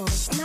Oh.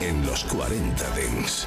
En los 40 Dents.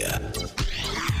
Climax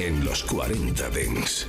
En los 40 Dents.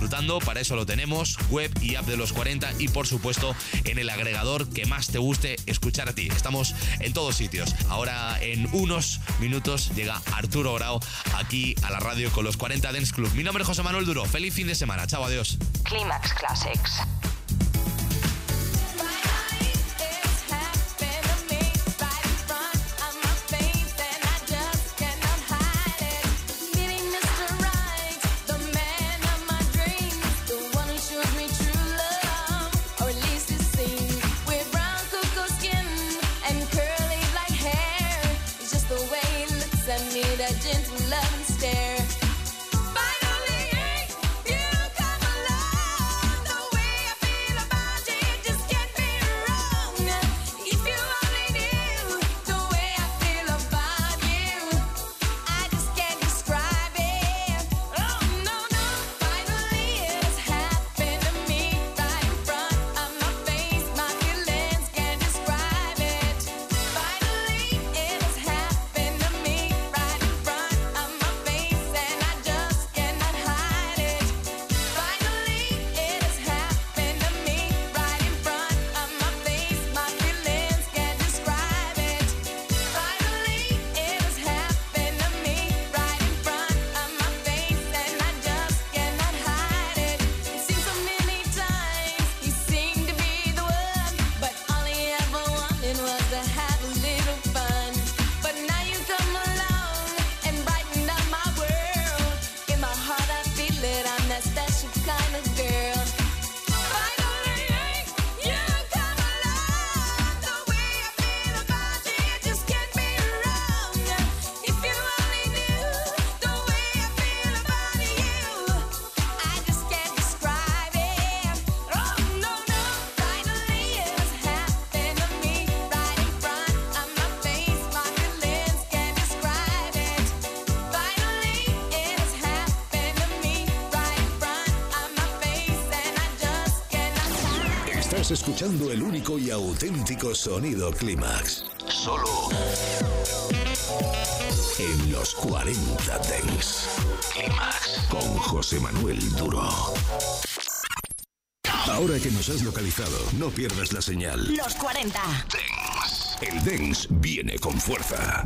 Para eso lo tenemos, web y app de los 40 y por supuesto en el agregador que más te guste escuchar a ti. Estamos en todos sitios. Ahora en unos minutos llega Arturo Grau aquí a la radio con los 40 Dance Club. Mi nombre es José Manuel Duro. Feliz fin de semana. Chao, adiós. Climax Classics. el único y auténtico sonido Clímax. Solo en los 40 Dents. Clímax con José Manuel Duro. Ahora que nos has localizado, no pierdas la señal. Los 40 Dents. El Dents viene con fuerza.